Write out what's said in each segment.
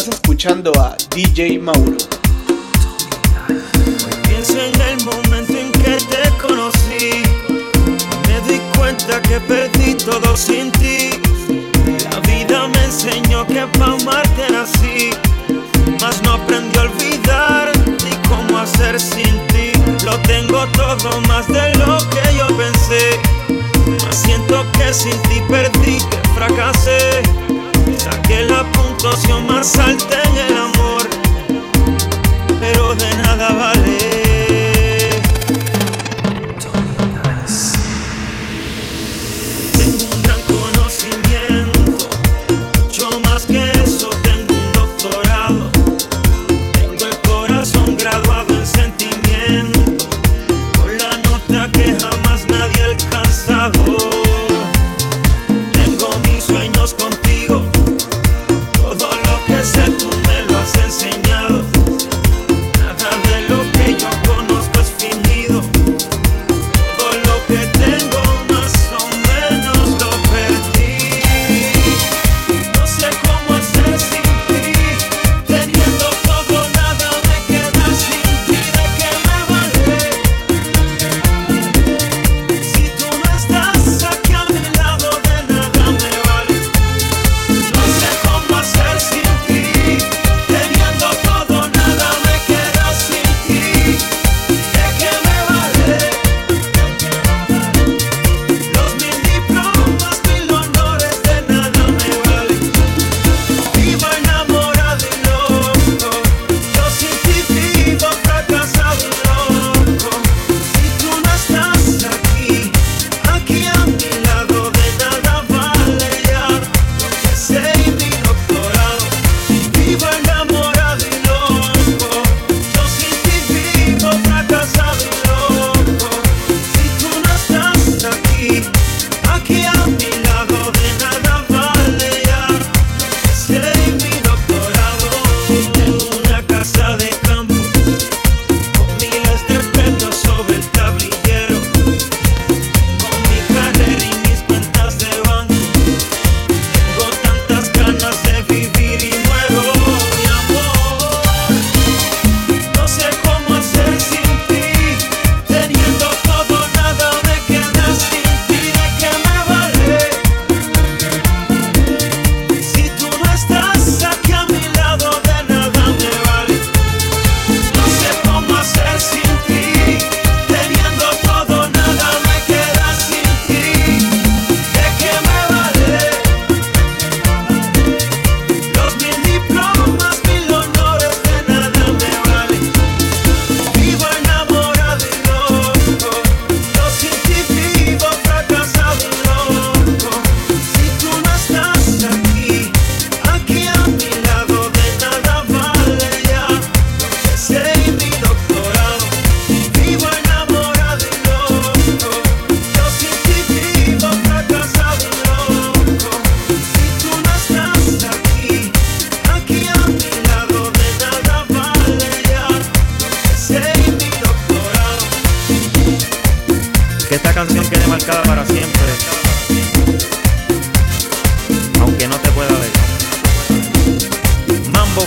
Estás escuchando a DJ Mauro. Pienso en el momento en que te conocí. Me di cuenta que perdí todo sin ti. La vida me enseñó que pa' amarte era así. Mas no aprendí a olvidar ni cómo hacer sin ti. Lo tengo todo más de lo que yo pensé. Mas siento que sin ti perdí, que fracasé. Saqué la puntuación más alta en el amor, pero de nada vale.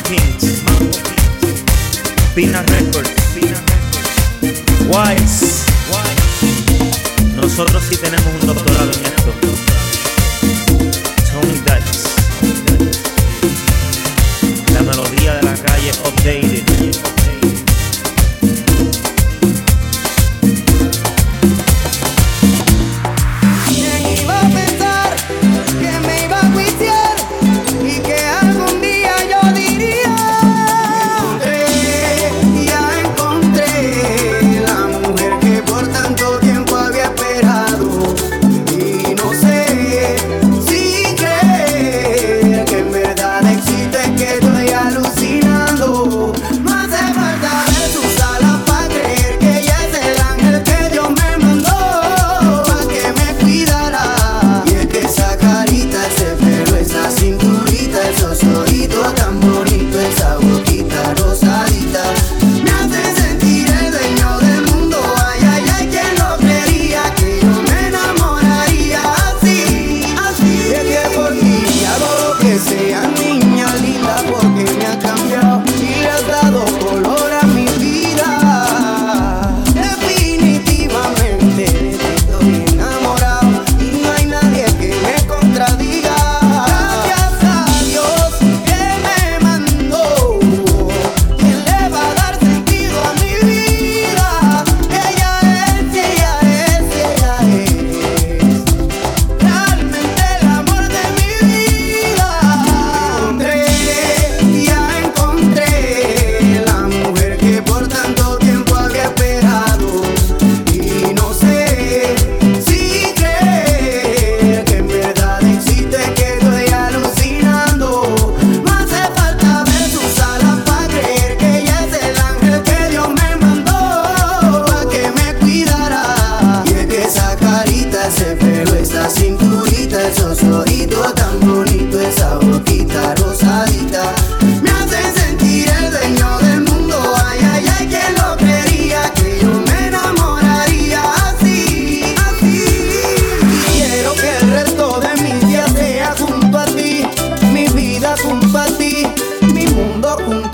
Kings, Pina Records, Wise. Nosotros sí tenemos una say I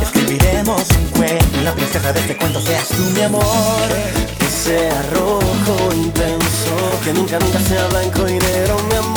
Escribiremos un cuento, la princesa de este cuento seas tú, mi amor. Que sea rojo intenso, que nunca, nunca sea blanco y negro, mi amor.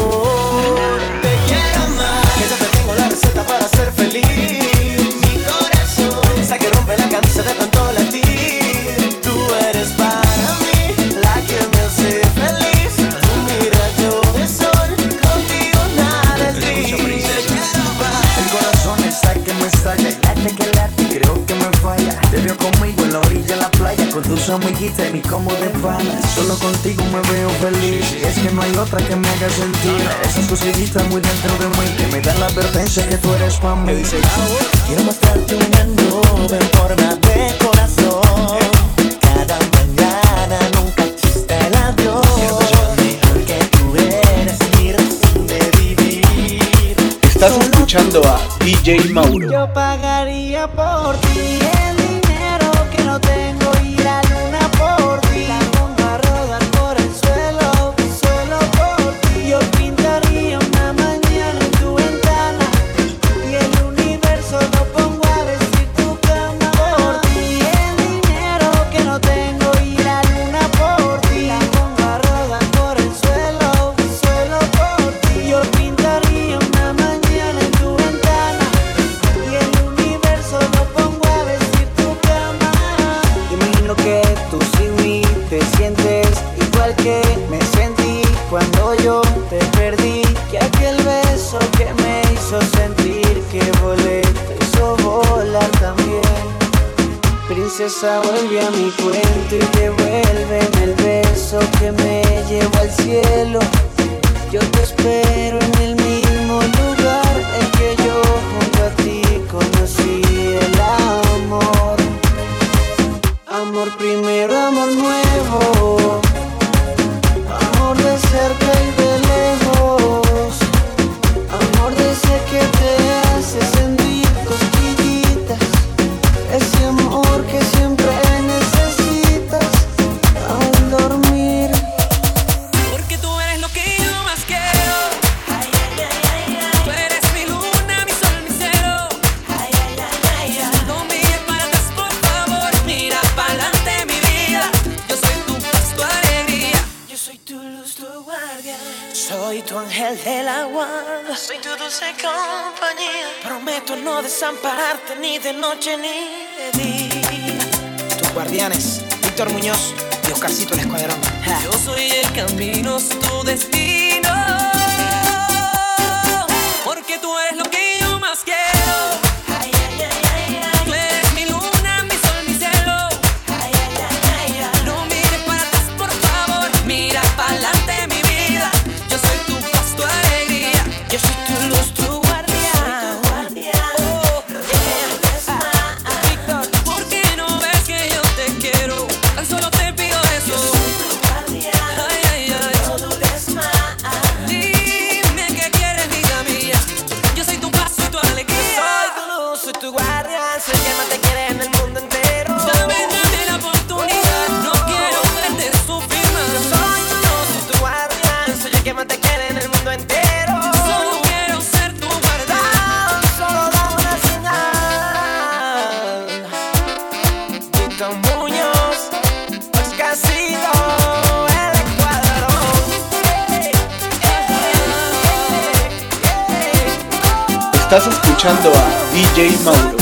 viste ni cómo te panas Solo contigo me veo feliz. Y es que no hay otra que me haga sentir. Esas cosillitas muy dentro de mí Que me dan la advertencia que tú eres para mí. Quiero mostrarte una nube en forma de corazón. Cada mañana nunca chiste el adiós. Porque tú eres mi razón de vivir. Estás escuchando a DJ Mauro. Yo pagaría por ti eh". de. Soy tu dulce compañía. Prometo no desampararte ni de noche ni de día. Tus guardianes, Víctor Muñoz y Oscarcito el Escuadrón. Yo soy el camino, tu destino. Porque tú eres lo que Estás escuchando a DJ Mauro.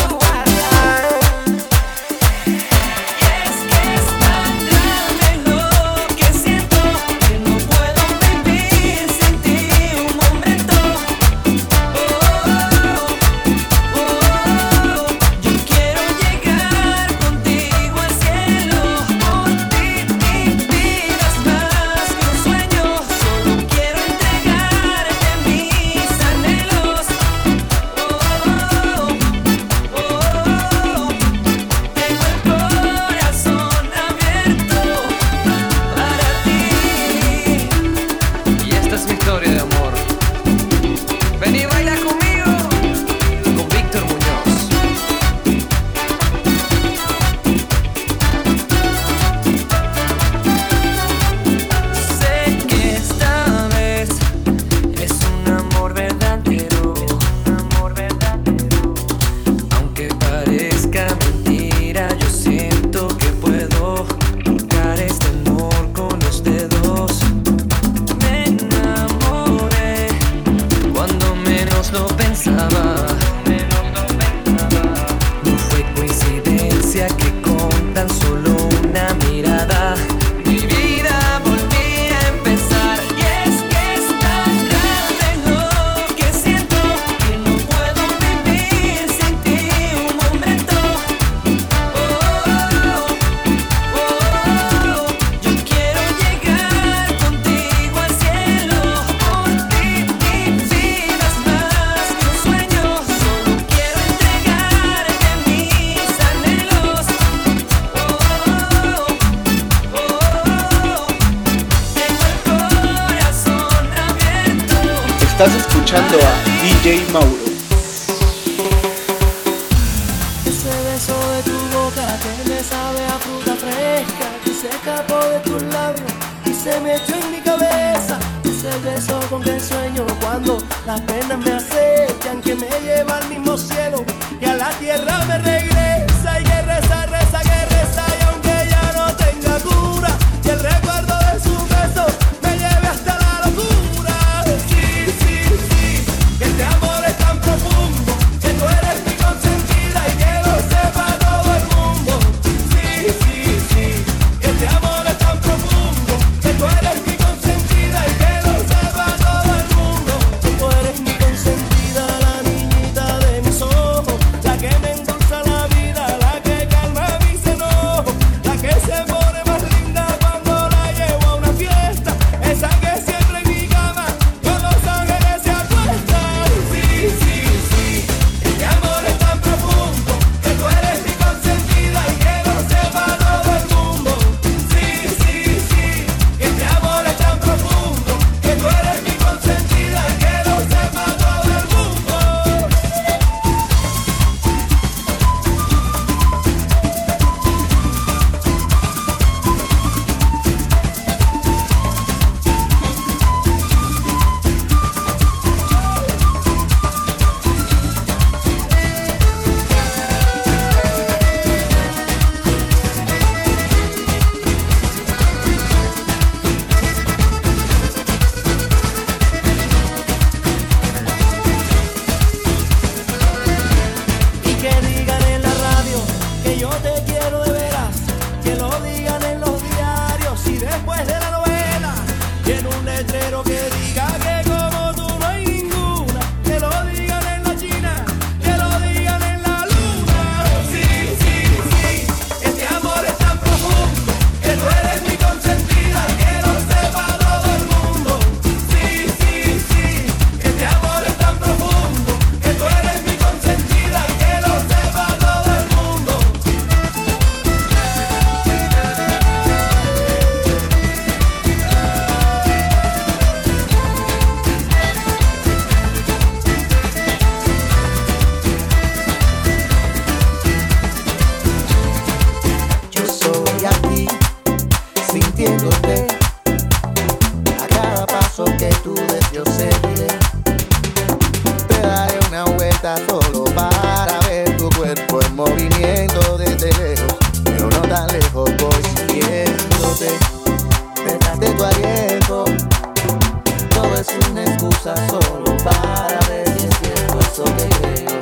es una excusa solo para ver si es cierto eso que creo.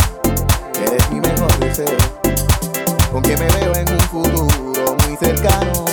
Que eres mi mejor deseo, con que me veo en un futuro muy cercano.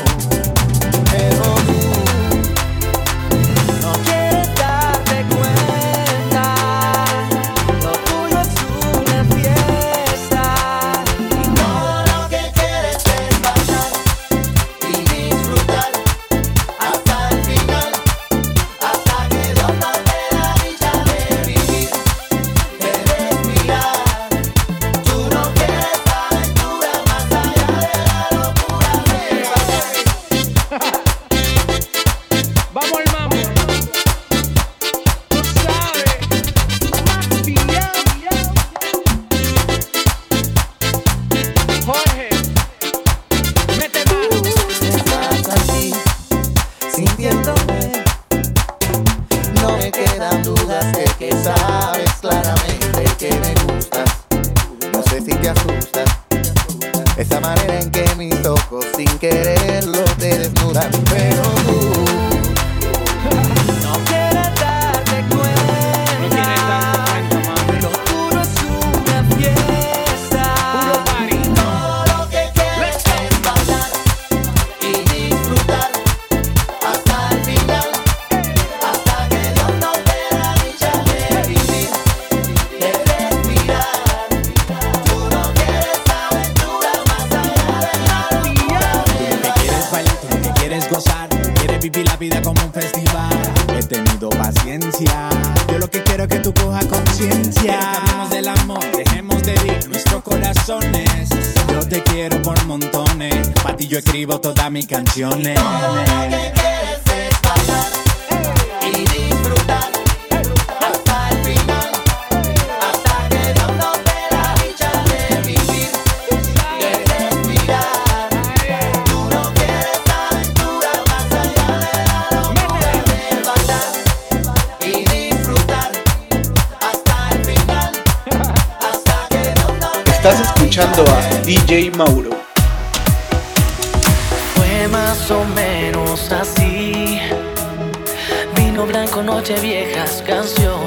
yo escribo todas mis canciones. Y que quieres es pasar disfrutar hasta el final, hasta que de. Tú no quieres más allá de la levantar y disfrutar hasta el final, hasta que Estás escuchando a DJ Mauro. Menos así. Vino blanco, noche, viejas canciones.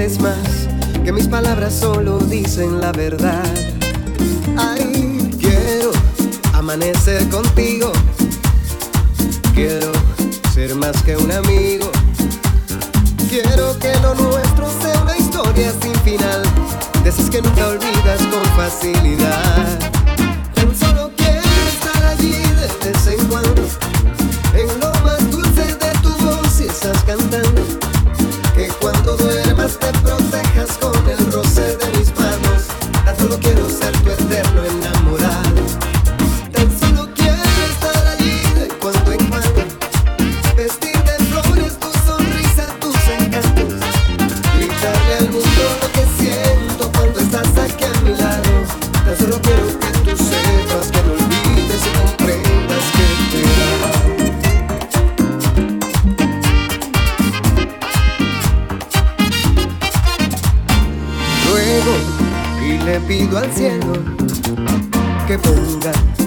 vez más que mis palabras solo dicen la verdad. Ay, quiero amanecer contigo. Quiero ser más que un amigo. Quiero que lo nuestro sea una historia sin final, de esas que nunca olvidas con facilidad. pido al cielo que ponga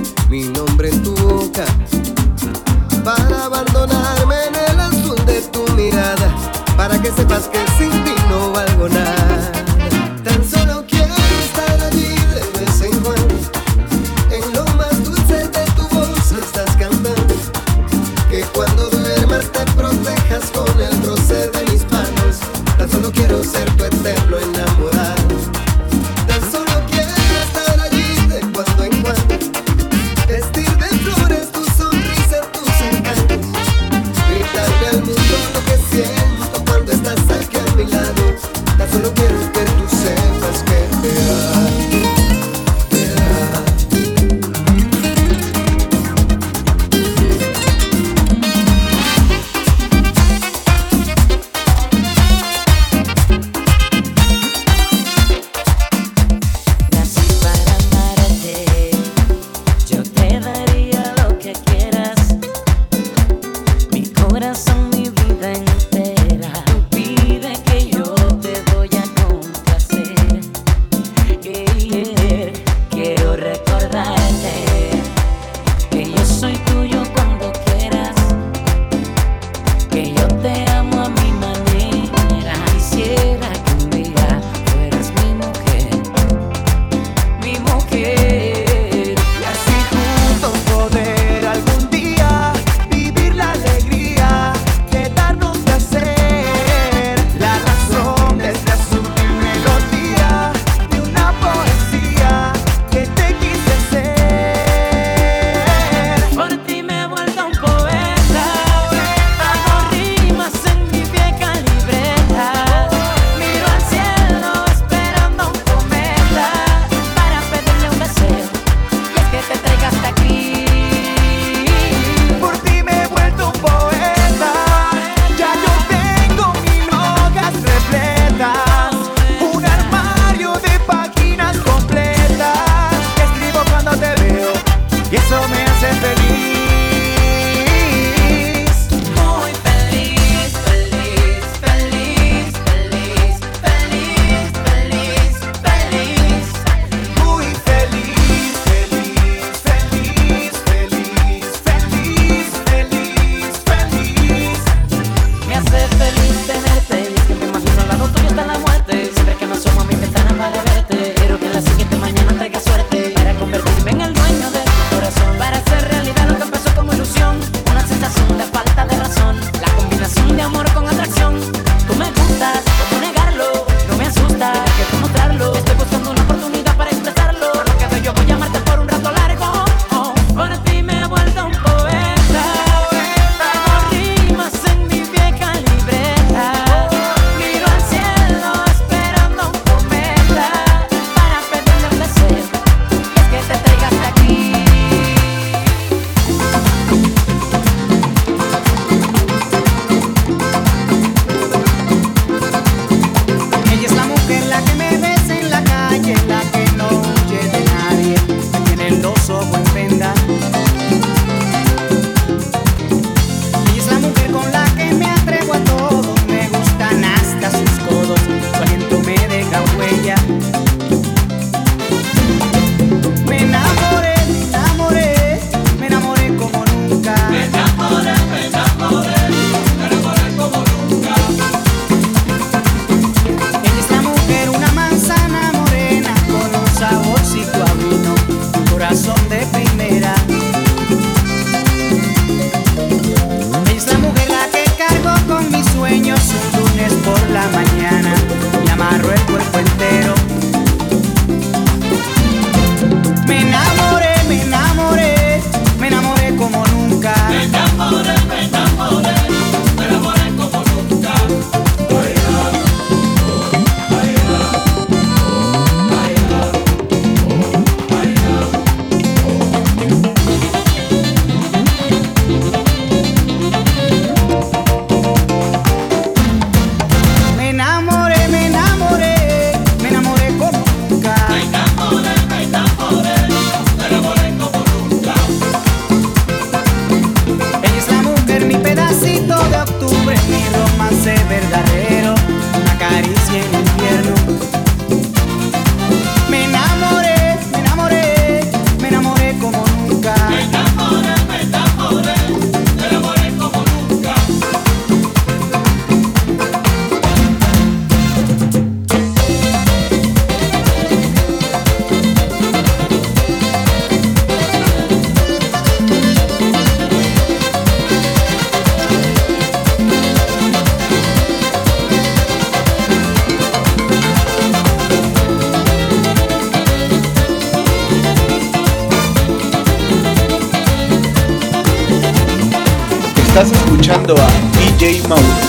siento. Sandoval, DJ Mau.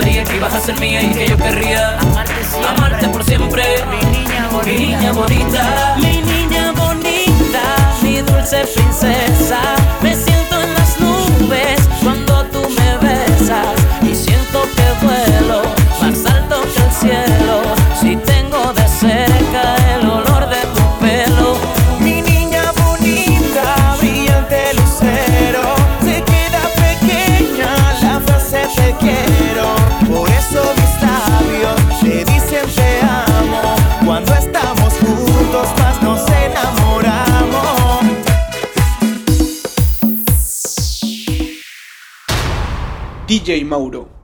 sabía que ibas a ser mía y que yo querría amarte, por siempre. Mi niña bonita. Mauro.